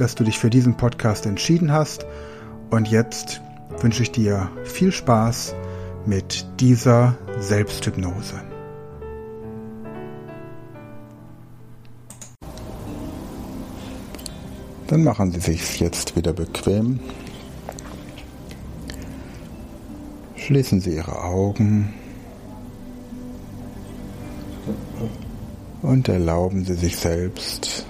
dass du dich für diesen Podcast entschieden hast. Und jetzt wünsche ich dir viel Spaß mit dieser Selbsthypnose. Dann machen Sie sich jetzt wieder bequem. Schließen Sie Ihre Augen und erlauben Sie sich selbst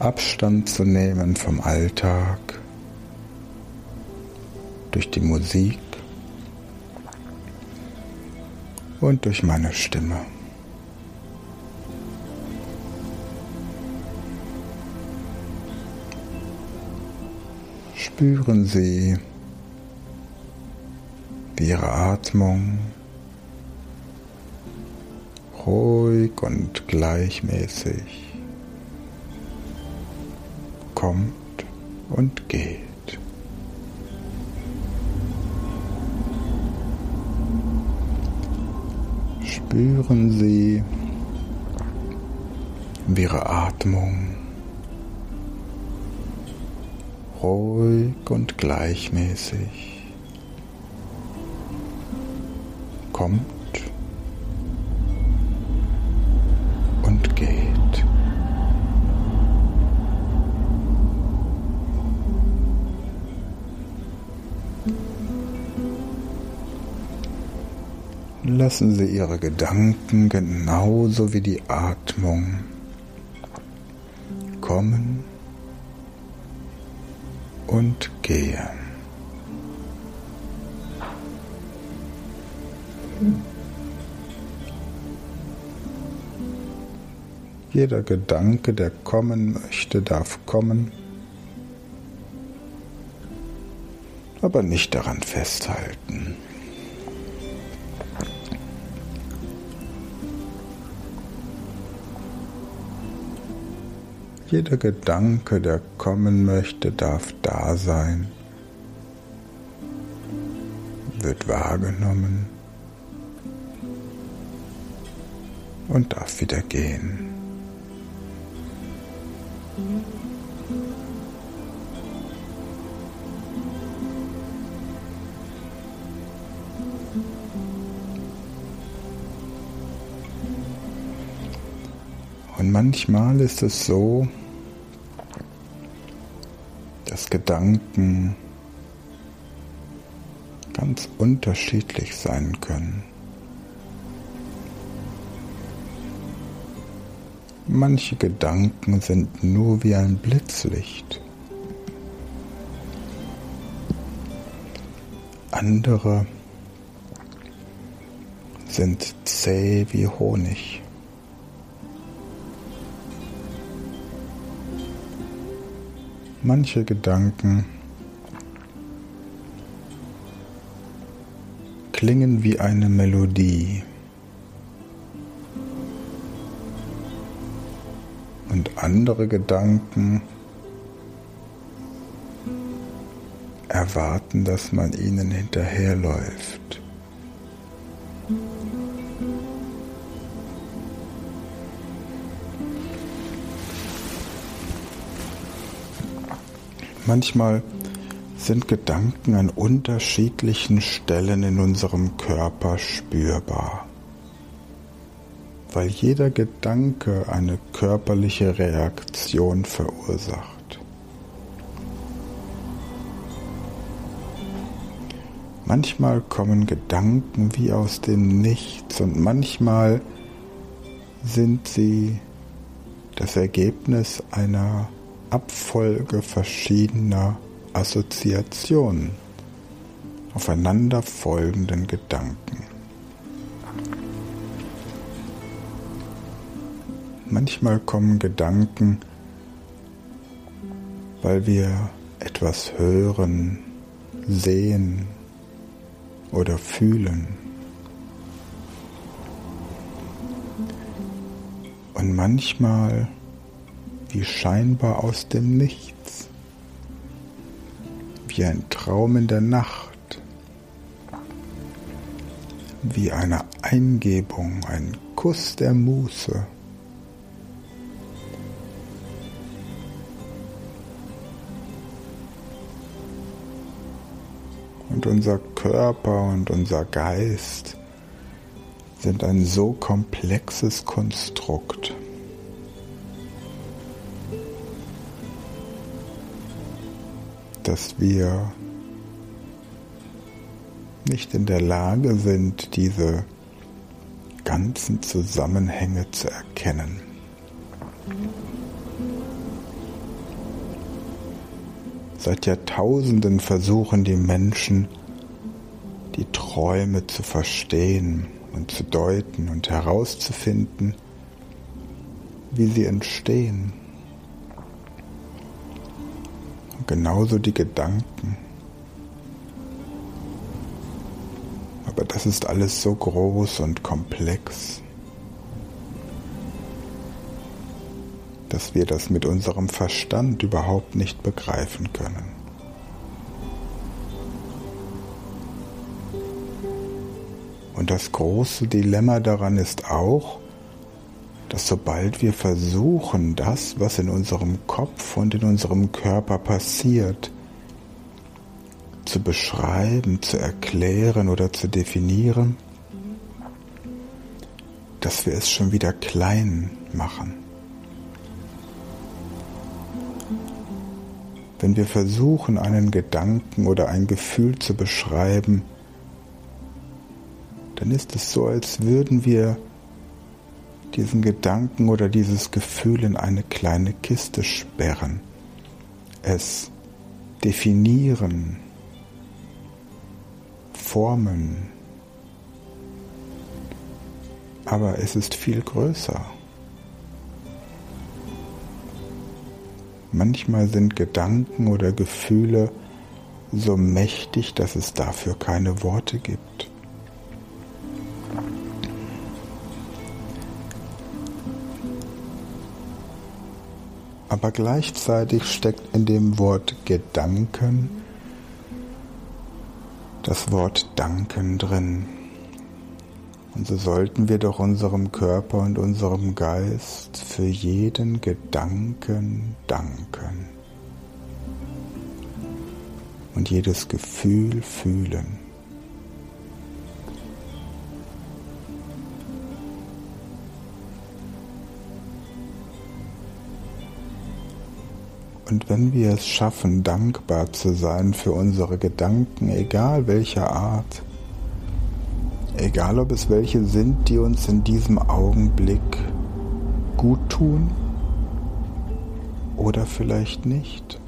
Abstand zu nehmen vom Alltag durch die Musik und durch meine Stimme. Spüren Sie, wie Ihre Atmung ruhig und gleichmäßig kommt und geht. Spüren Sie, wie Ihre Atmung ruhig und gleichmäßig kommt Lassen Sie Ihre Gedanken genauso wie die Atmung kommen und gehen. Jeder Gedanke, der kommen möchte, darf kommen, aber nicht daran festhalten. Jeder Gedanke, der kommen möchte, darf da sein, wird wahrgenommen und darf wieder gehen. Und manchmal ist es so, dass Gedanken ganz unterschiedlich sein können. Manche Gedanken sind nur wie ein Blitzlicht. Andere sind zäh wie Honig. Manche Gedanken klingen wie eine Melodie. Und andere Gedanken erwarten, dass man ihnen hinterherläuft. Manchmal sind Gedanken an unterschiedlichen Stellen in unserem Körper spürbar, weil jeder Gedanke eine körperliche Reaktion verursacht. Manchmal kommen Gedanken wie aus dem Nichts und manchmal sind sie das Ergebnis einer Abfolge verschiedener Assoziationen, aufeinanderfolgenden Gedanken. Manchmal kommen Gedanken weil wir etwas hören, sehen oder fühlen. Und manchmal wie scheinbar aus dem Nichts, wie ein Traum in der Nacht, wie eine Eingebung, ein Kuss der Muße. Und unser Körper und unser Geist sind ein so komplexes Konstrukt. Dass wir nicht in der Lage sind, diese ganzen Zusammenhänge zu erkennen. Seit Jahrtausenden versuchen die Menschen, die Träume zu verstehen und zu deuten und herauszufinden, wie sie entstehen. Genauso die Gedanken. Aber das ist alles so groß und komplex, dass wir das mit unserem Verstand überhaupt nicht begreifen können. Und das große Dilemma daran ist auch, dass sobald wir versuchen, das, was in unserem Kopf und in unserem Körper passiert, zu beschreiben, zu erklären oder zu definieren, dass wir es schon wieder klein machen. Wenn wir versuchen, einen Gedanken oder ein Gefühl zu beschreiben, dann ist es so, als würden wir diesen Gedanken oder dieses Gefühl in eine kleine Kiste sperren, es definieren, formen. Aber es ist viel größer. Manchmal sind Gedanken oder Gefühle so mächtig, dass es dafür keine Worte gibt. Aber gleichzeitig steckt in dem Wort Gedanken das Wort Danken drin. Und so sollten wir doch unserem Körper und unserem Geist für jeden Gedanken danken und jedes Gefühl fühlen. Und wenn wir es schaffen, dankbar zu sein für unsere Gedanken, egal welcher Art, egal ob es welche sind, die uns in diesem Augenblick gut tun oder vielleicht nicht.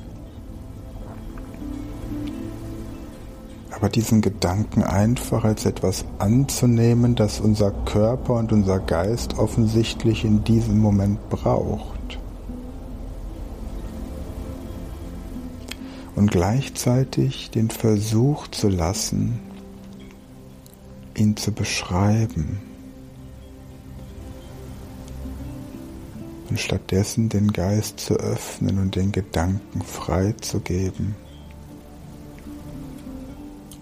Aber diesen Gedanken einfach als etwas anzunehmen, das unser Körper und unser Geist offensichtlich in diesem Moment braucht. Und gleichzeitig den Versuch zu lassen, ihn zu beschreiben und stattdessen den Geist zu öffnen und den Gedanken freizugeben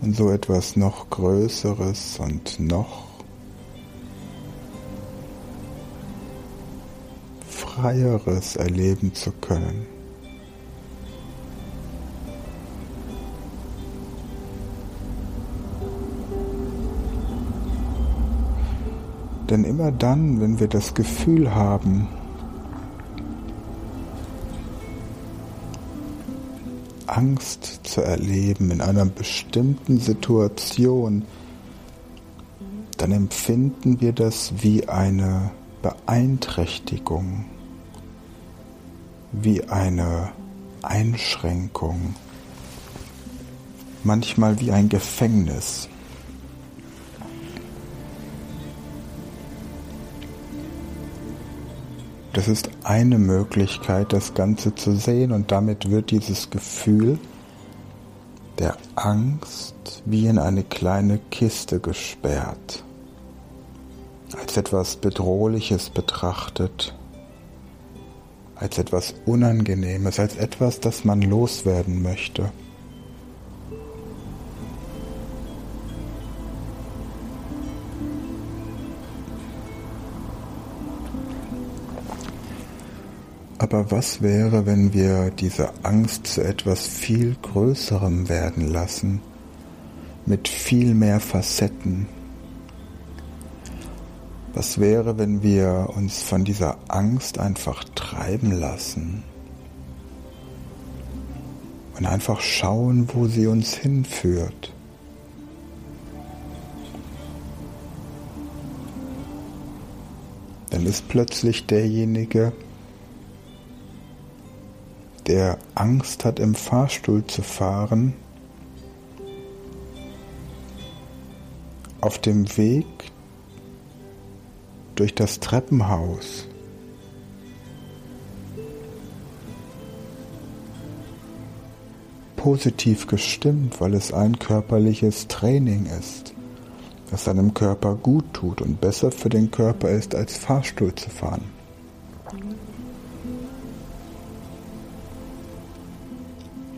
und so etwas noch Größeres und noch Freieres erleben zu können. Denn immer dann, wenn wir das Gefühl haben, Angst zu erleben in einer bestimmten Situation, dann empfinden wir das wie eine Beeinträchtigung, wie eine Einschränkung, manchmal wie ein Gefängnis. Das ist eine Möglichkeit, das Ganze zu sehen. Und damit wird dieses Gefühl der Angst wie in eine kleine Kiste gesperrt, als etwas Bedrohliches betrachtet, als etwas Unangenehmes, als etwas, das man loswerden möchte. Aber was wäre, wenn wir diese Angst zu etwas viel Größerem werden lassen, mit viel mehr Facetten? Was wäre, wenn wir uns von dieser Angst einfach treiben lassen und einfach schauen, wo sie uns hinführt? Dann ist plötzlich derjenige, der Angst hat, im Fahrstuhl zu fahren, auf dem Weg durch das Treppenhaus. Positiv gestimmt, weil es ein körperliches Training ist, das seinem Körper gut tut und besser für den Körper ist, als Fahrstuhl zu fahren.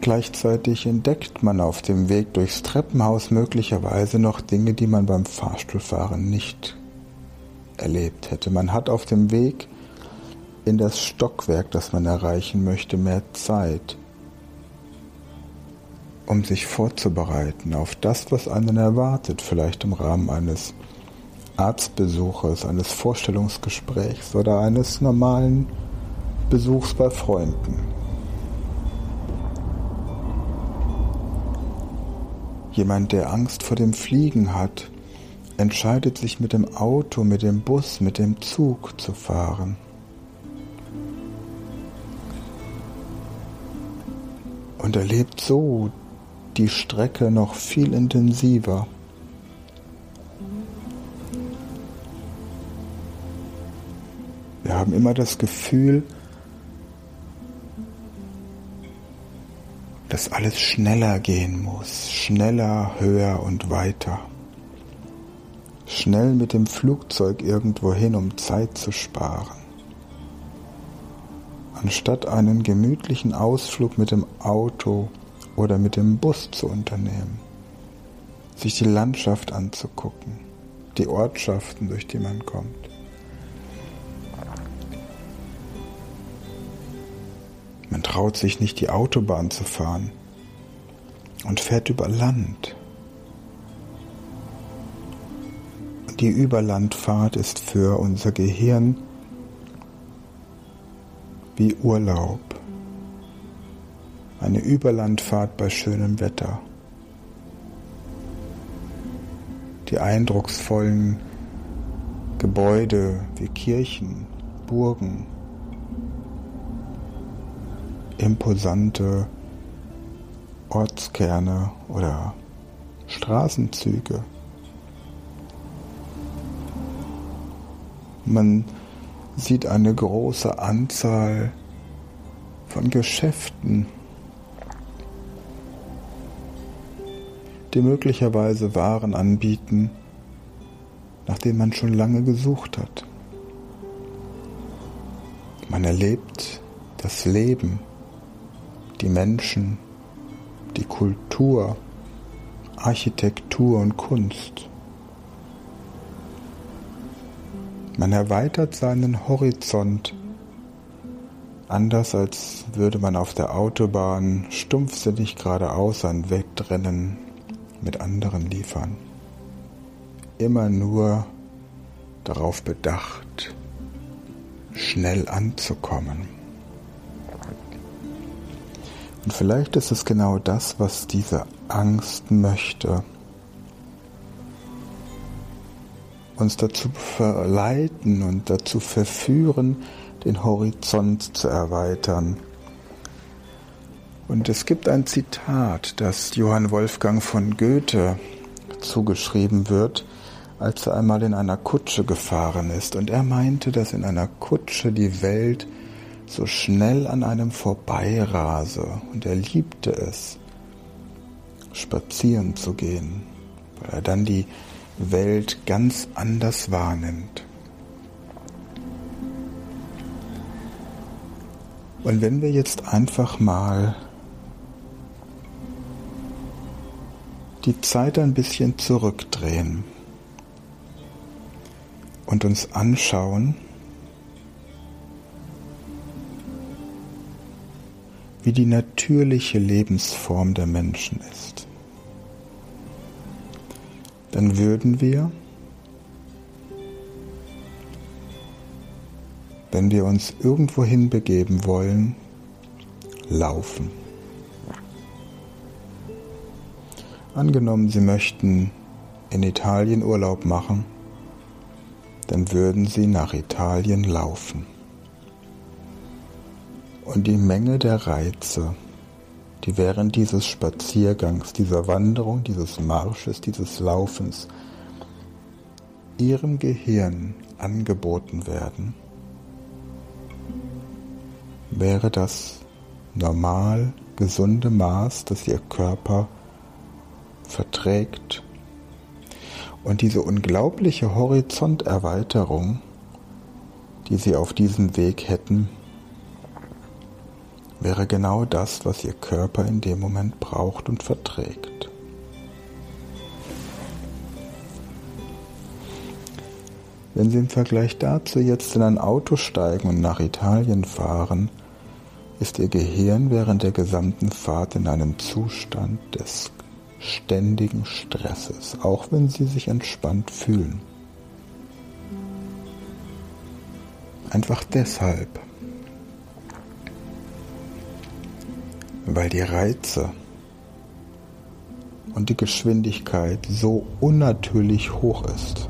Gleichzeitig entdeckt man auf dem Weg durchs Treppenhaus möglicherweise noch Dinge, die man beim Fahrstuhlfahren nicht erlebt hätte. Man hat auf dem Weg in das Stockwerk, das man erreichen möchte, mehr Zeit, um sich vorzubereiten auf das, was einen erwartet, vielleicht im Rahmen eines Arztbesuches, eines Vorstellungsgesprächs oder eines normalen Besuchs bei Freunden. Jemand, der Angst vor dem Fliegen hat, entscheidet sich mit dem Auto, mit dem Bus, mit dem Zug zu fahren. Und erlebt so die Strecke noch viel intensiver. Wir haben immer das Gefühl, dass alles schneller gehen muss, schneller, höher und weiter. Schnell mit dem Flugzeug irgendwo hin, um Zeit zu sparen. Anstatt einen gemütlichen Ausflug mit dem Auto oder mit dem Bus zu unternehmen, sich die Landschaft anzugucken, die Ortschaften, durch die man kommt. Man traut sich nicht, die Autobahn zu fahren und fährt über Land. Die Überlandfahrt ist für unser Gehirn wie Urlaub. Eine Überlandfahrt bei schönem Wetter. Die eindrucksvollen Gebäude wie Kirchen, Burgen, imposante Ortskerne oder Straßenzüge. Man sieht eine große Anzahl von Geschäften, die möglicherweise Waren anbieten, nach denen man schon lange gesucht hat. Man erlebt das Leben die Menschen, die Kultur, Architektur und Kunst. Man erweitert seinen Horizont, anders als würde man auf der Autobahn stumpfsinnig geradeaus ein Wettrennen mit anderen liefern. Immer nur darauf bedacht, schnell anzukommen. Und vielleicht ist es genau das, was diese Angst möchte. Uns dazu verleiten und dazu verführen, den Horizont zu erweitern. Und es gibt ein Zitat, das Johann Wolfgang von Goethe zugeschrieben wird, als er einmal in einer Kutsche gefahren ist, und er meinte, dass in einer Kutsche die Welt so schnell an einem vorbeirase, und er liebte es, spazieren zu gehen, weil er dann die Welt ganz anders wahrnimmt. Und wenn wir jetzt einfach mal die Zeit ein bisschen zurückdrehen und uns anschauen, wie die natürliche Lebensform der Menschen ist, dann würden wir, wenn wir uns irgendwo hinbegeben wollen, laufen. Angenommen, Sie möchten in Italien Urlaub machen, dann würden Sie nach Italien laufen. Und die Menge der Reize, die während dieses Spaziergangs, dieser Wanderung, dieses Marsches, dieses Laufens Ihrem Gehirn angeboten werden, wäre das normal gesunde Maß, das Ihr Körper verträgt. Und diese unglaubliche Horizonterweiterung, die sie auf diesem Weg hätten, wäre genau das, was ihr Körper in dem Moment braucht und verträgt. Wenn Sie im Vergleich dazu jetzt in ein Auto steigen und nach Italien fahren, ist Ihr Gehirn während der gesamten Fahrt in einem Zustand des ständigen Stresses, auch wenn sie sich entspannt fühlen. Einfach deshalb, weil die Reize und die Geschwindigkeit so unnatürlich hoch ist.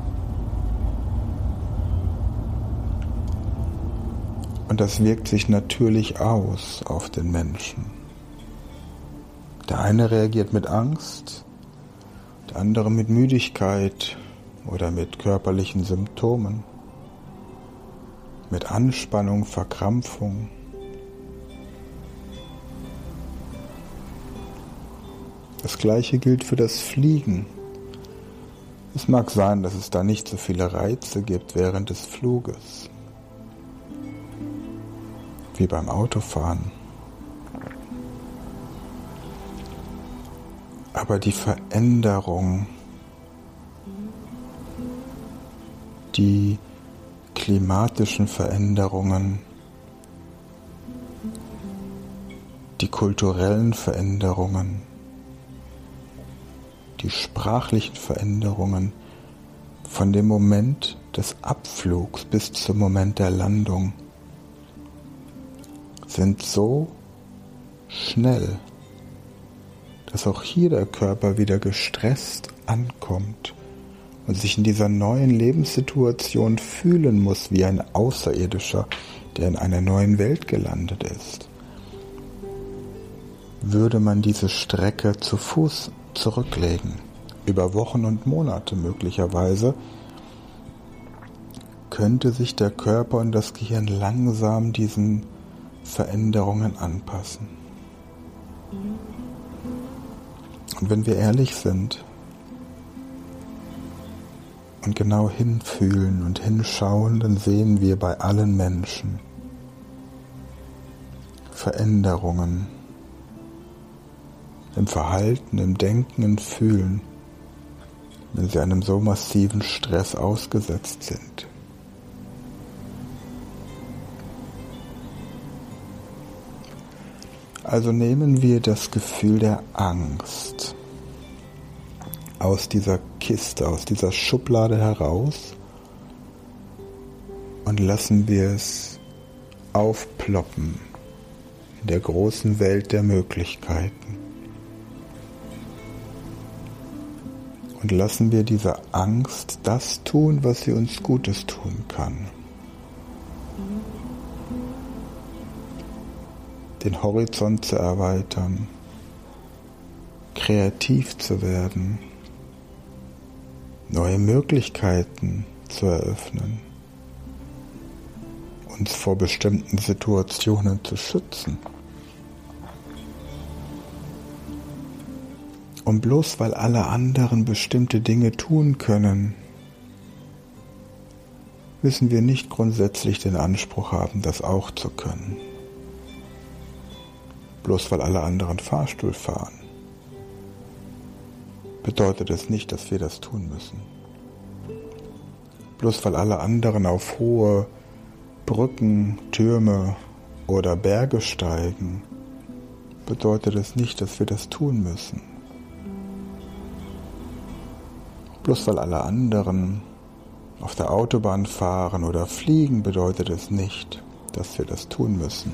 Und das wirkt sich natürlich aus auf den Menschen. Der eine reagiert mit Angst, der andere mit Müdigkeit oder mit körperlichen Symptomen, mit Anspannung, Verkrampfung. Das gleiche gilt für das Fliegen. Es mag sein, dass es da nicht so viele Reize gibt während des Fluges, wie beim Autofahren. aber die Veränderung, die klimatischen Veränderungen, die kulturellen Veränderungen, die sprachlichen Veränderungen von dem Moment des Abflugs bis zum Moment der Landung sind so schnell dass auch hier der Körper wieder gestresst ankommt und sich in dieser neuen Lebenssituation fühlen muss wie ein Außerirdischer, der in einer neuen Welt gelandet ist. Würde man diese Strecke zu Fuß zurücklegen, über Wochen und Monate möglicherweise, könnte sich der Körper und das Gehirn langsam diesen Veränderungen anpassen. Und wenn wir ehrlich sind und genau hinfühlen und hinschauen, dann sehen wir bei allen Menschen Veränderungen im Verhalten, im Denken, im Fühlen, wenn sie einem so massiven Stress ausgesetzt sind. Also nehmen wir das Gefühl der Angst aus dieser Kiste, aus dieser Schublade heraus und lassen wir es aufploppen in der großen Welt der Möglichkeiten. Und lassen wir dieser Angst das tun, was sie uns Gutes tun kann. den Horizont zu erweitern, kreativ zu werden, neue Möglichkeiten zu eröffnen, uns vor bestimmten Situationen zu schützen. Und bloß weil alle anderen bestimmte Dinge tun können, müssen wir nicht grundsätzlich den Anspruch haben, das auch zu können. Bloß weil alle anderen Fahrstuhl fahren, bedeutet es nicht, dass wir das tun müssen. Bloß weil alle anderen auf hohe Brücken, Türme oder Berge steigen, bedeutet es nicht, dass wir das tun müssen. Bloß weil alle anderen auf der Autobahn fahren oder fliegen, bedeutet es nicht, dass wir das tun müssen.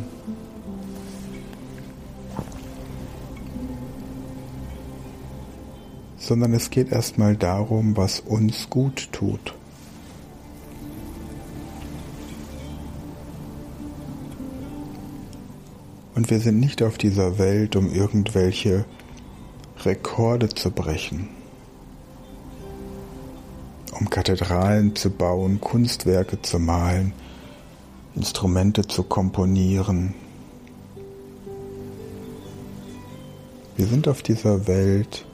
Sondern es geht erstmal darum, was uns gut tut. Und wir sind nicht auf dieser Welt, um irgendwelche Rekorde zu brechen um Kathedralen zu bauen, Kunstwerke zu malen, Instrumente zu komponieren. Wir sind auf dieser Welt,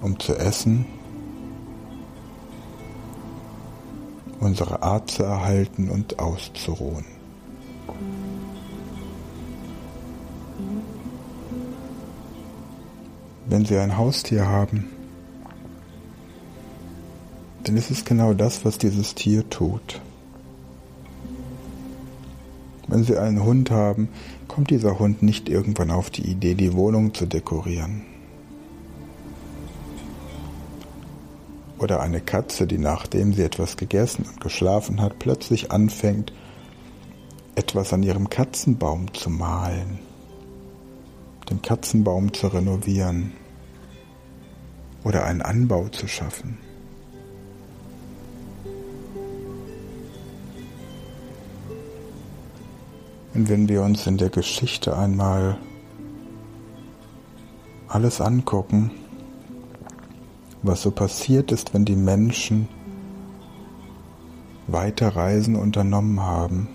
um zu essen, unsere Art zu erhalten und auszuruhen. Wenn Sie ein Haustier haben, denn es ist genau das, was dieses Tier tut. Wenn Sie einen Hund haben, kommt dieser Hund nicht irgendwann auf die Idee, die Wohnung zu dekorieren. Oder eine Katze, die nachdem sie etwas gegessen und geschlafen hat, plötzlich anfängt, etwas an ihrem Katzenbaum zu malen, den Katzenbaum zu renovieren oder einen Anbau zu schaffen. Und wenn wir uns in der Geschichte einmal alles angucken, was so passiert ist, wenn die Menschen weiter Reisen unternommen haben,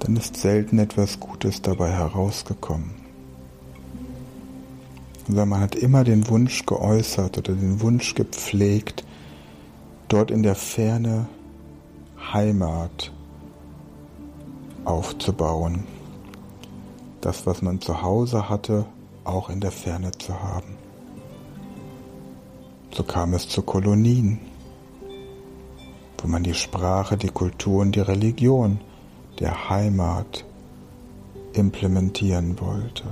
dann ist selten etwas Gutes dabei herausgekommen. Sondern man hat immer den Wunsch geäußert oder den Wunsch gepflegt, dort in der Ferne Heimat aufzubauen. Das, was man zu Hause hatte, auch in der Ferne zu haben. So kam es zu Kolonien, wo man die Sprache, die Kultur und die Religion der Heimat implementieren wollte.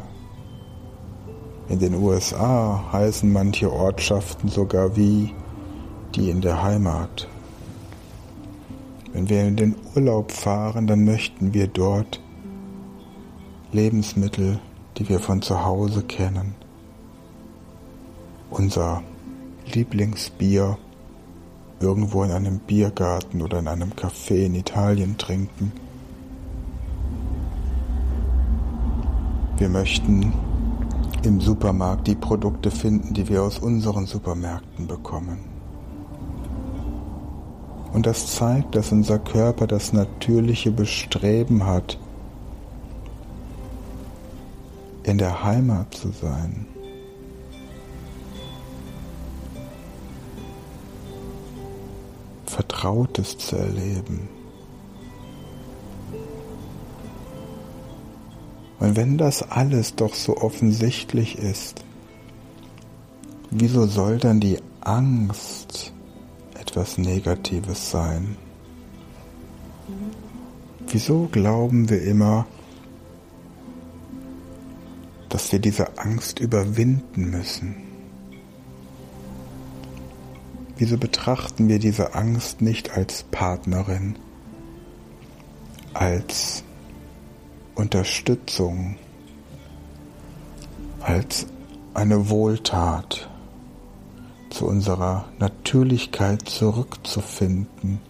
In den USA heißen manche Ortschaften sogar wie die in der Heimat. Wenn wir in den Urlaub fahren, dann möchten wir dort Lebensmittel, die wir von zu Hause kennen, unser Lieblingsbier irgendwo in einem Biergarten oder in einem Café in Italien trinken. Wir möchten im Supermarkt die Produkte finden, die wir aus unseren Supermärkten bekommen. Und das zeigt, dass unser Körper das natürliche Bestreben hat, in der Heimat zu sein. Vertrautes zu erleben. Und wenn das alles doch so offensichtlich ist, wieso soll dann die Angst etwas Negatives sein. Wieso glauben wir immer, dass wir diese Angst überwinden müssen? Wieso betrachten wir diese Angst nicht als Partnerin, als Unterstützung, als eine Wohltat? Zu unserer Natürlichkeit zurückzufinden.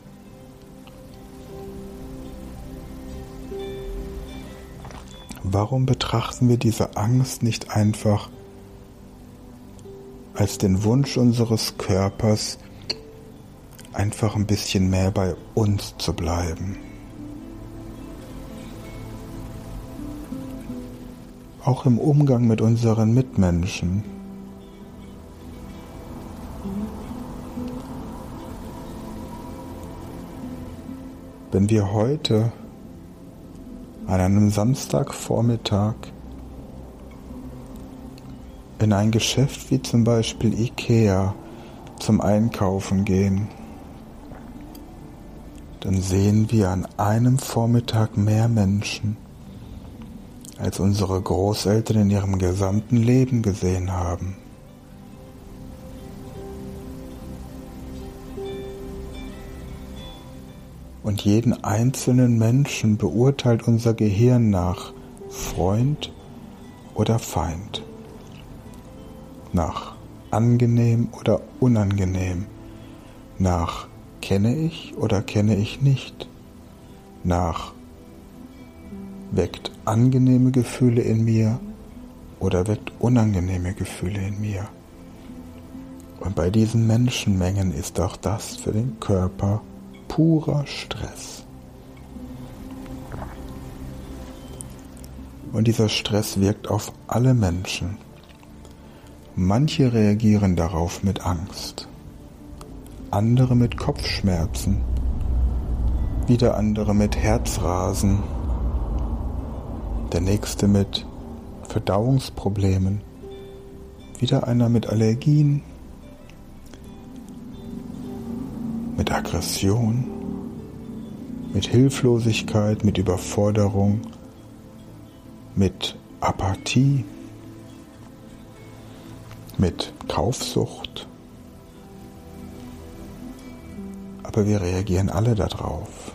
Warum betrachten wir diese Angst nicht einfach als den Wunsch unseres Körpers, einfach ein bisschen mehr bei uns zu bleiben? Auch im Umgang mit unseren Mitmenschen. Wenn wir heute an einem Samstagvormittag in ein Geschäft wie zum Beispiel Ikea zum Einkaufen gehen, dann sehen wir an einem Vormittag mehr Menschen, als unsere Großeltern in ihrem gesamten Leben gesehen haben. Und jeden einzelnen Menschen beurteilt unser Gehirn nach Freund oder Feind, nach angenehm oder unangenehm, nach kenne ich oder kenne ich nicht, nach weckt angenehme Gefühle in mir oder weckt unangenehme Gefühle in mir. Und bei diesen Menschenmengen ist auch das für den Körper purer Stress. Und dieser Stress wirkt auf alle Menschen. Manche reagieren darauf mit Angst, andere mit Kopfschmerzen, wieder andere mit Herzrasen, der nächste mit Verdauungsproblemen, wieder einer mit Allergien, Aggression, mit Hilflosigkeit, mit Überforderung, mit Apathie, mit Kaufsucht. Aber wir reagieren alle darauf.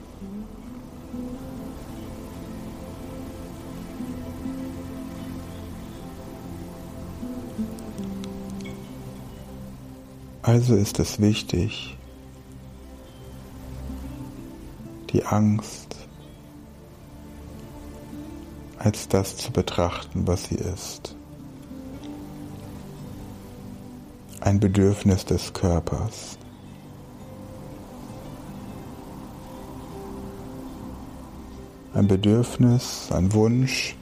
Also ist es wichtig, die Angst als das zu betrachten, was sie ist. Ein Bedürfnis des Körpers. Ein Bedürfnis, ein Wunsch,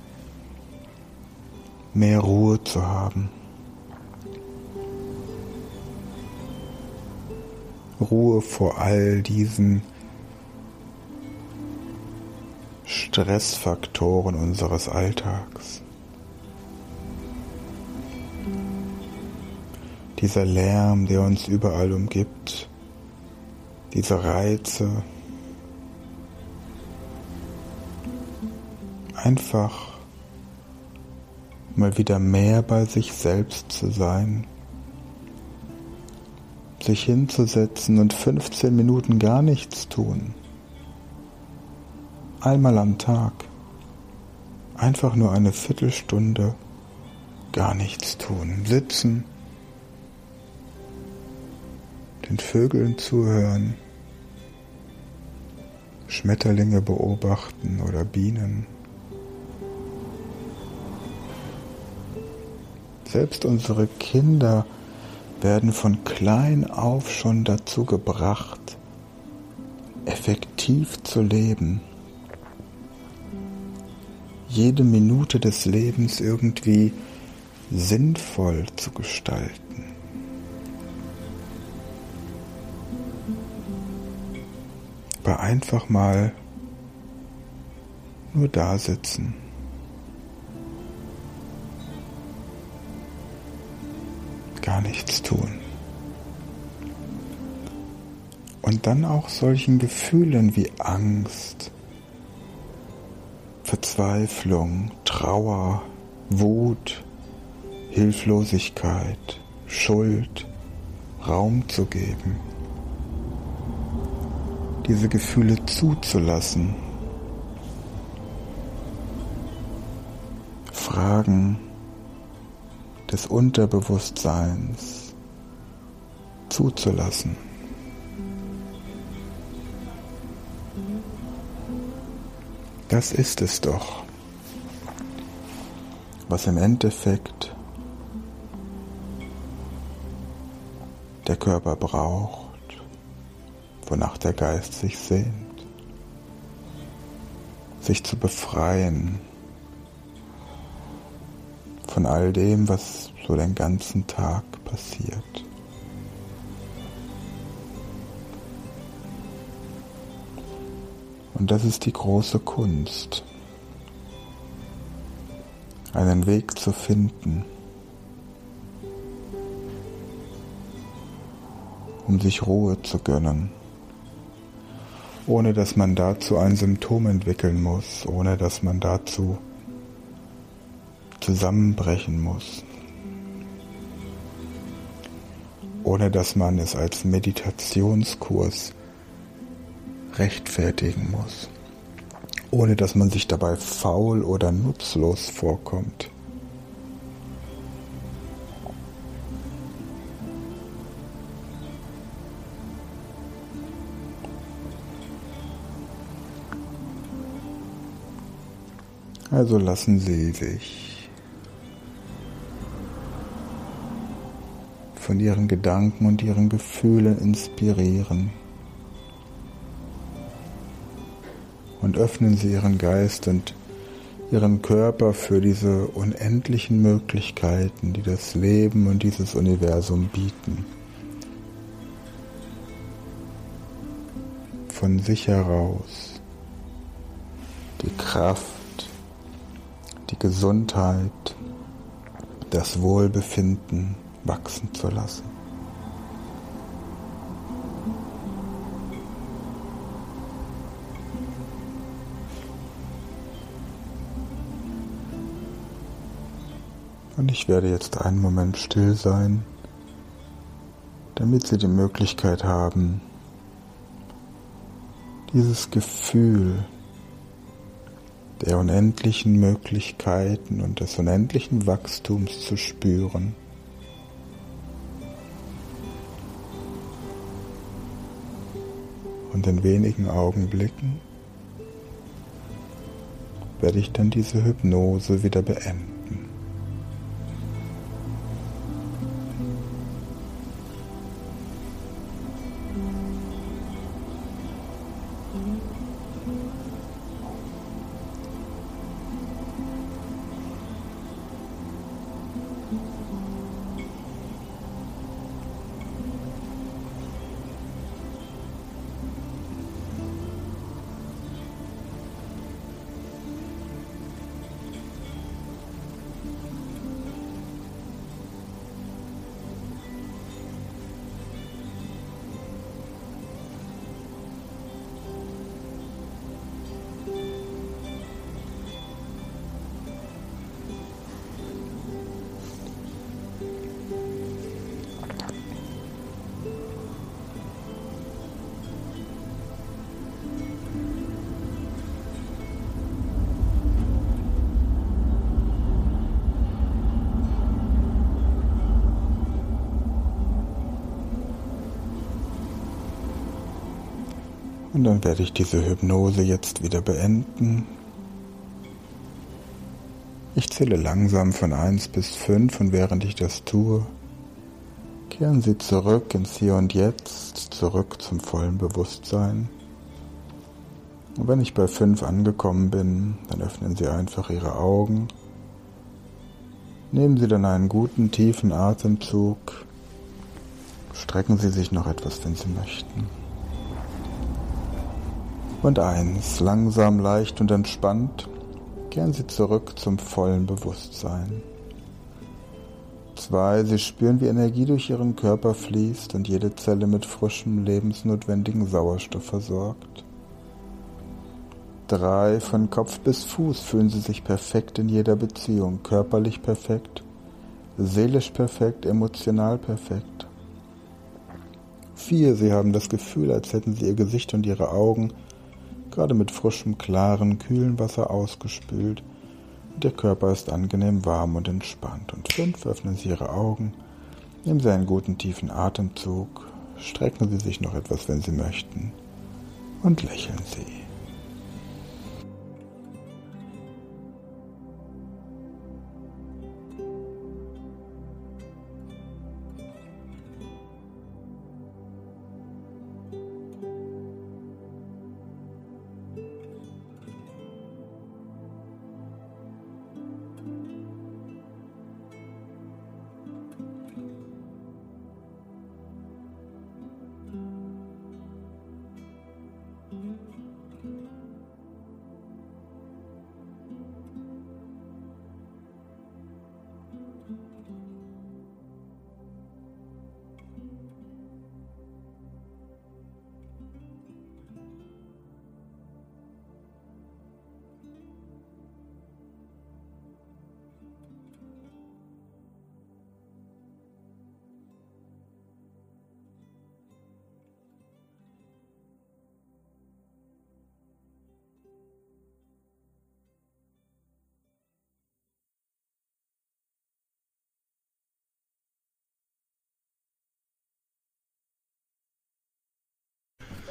mehr Ruhe zu haben. Ruhe vor all diesen Stressfaktoren unseres Alltags. Dieser Lärm, der uns überall umgibt, diese Reize, einfach mal wieder mehr bei sich selbst zu sein, sich hinzusetzen und 15 Minuten gar nichts tun einmal am Tag. Einfach nur eine Viertelstunde gar nichts tun, sitzen, den Vögeln zuhören, Schmetterlinge beobachten oder Bienen. Selbst unsere Kinder werden von klein auf schon dazu gebracht, effektiv zu leben jede Minute des Lebens irgendwie sinnvoll zu gestalten. Aber einfach mal nur da sitzen. Gar nichts tun. Und dann auch solchen Gefühlen wie Angst, Verzweiflung, Trauer, Wut, Hilflosigkeit, Schuld Raum zu geben, diese Gefühle zuzulassen, Fragen des Unterbewusstseins zuzulassen. Das ist es doch. was im Endeffekt der Körper braucht, wonach der Geist sich sehnt, sich zu befreien von all dem, was so den ganzen Tag passiert. Und das ist die große Kunst, einen Weg zu finden, um sich Ruhe zu gönnen, ohne dass man dazu ein Symptom entwickeln muss, ohne dass man dazu zusammenbrechen muss, ohne dass man es als Meditationskurs rechtfertigen muss, ohne dass man sich dabei faul oder nutzlos vorkommt. Also lassen Sie sich von Ihren Gedanken und Ihren Gefühlen inspirieren. Und öffnen Sie Ihren Geist und Ihren Körper für diese unendlichen Möglichkeiten, die das Leben und dieses Universum bieten. Von sich heraus die Kraft, die Gesundheit, das Wohlbefinden wachsen zu lassen. Und ich werde jetzt einen Moment still sein, damit Sie die Möglichkeit haben, dieses Gefühl der unendlichen Möglichkeiten und des unendlichen Wachstums zu spüren. Und in wenigen Augenblicken werde ich dann diese Hypnose wieder beenden. Und dann werde ich diese Hypnose jetzt wieder beenden. Ich zähle langsam von 1 bis 5 und während ich das tue, kehren Sie zurück ins Hier und Jetzt, zurück zum vollen Bewusstsein. Und wenn ich bei 5 angekommen bin, dann öffnen Sie einfach Ihre Augen. Nehmen Sie dann einen guten tiefen Atemzug. Strecken Sie sich noch etwas, wenn Sie möchten. Und eins, langsam, leicht und entspannt, kehren Sie zurück zum vollen Bewusstsein. Zwei, Sie spüren, wie Energie durch Ihren Körper fließt und jede Zelle mit frischem, lebensnotwendigen Sauerstoff versorgt. Drei, von Kopf bis Fuß fühlen Sie sich perfekt in jeder Beziehung, körperlich perfekt, seelisch perfekt, emotional perfekt. Vier, Sie haben das Gefühl, als hätten Sie Ihr Gesicht und Ihre Augen gerade mit frischem, klaren, kühlen Wasser ausgespült. Der Körper ist angenehm warm und entspannt. Und fünf, öffnen Sie Ihre Augen, nehmen Sie einen guten tiefen Atemzug, strecken Sie sich noch etwas, wenn Sie möchten, und lächeln Sie.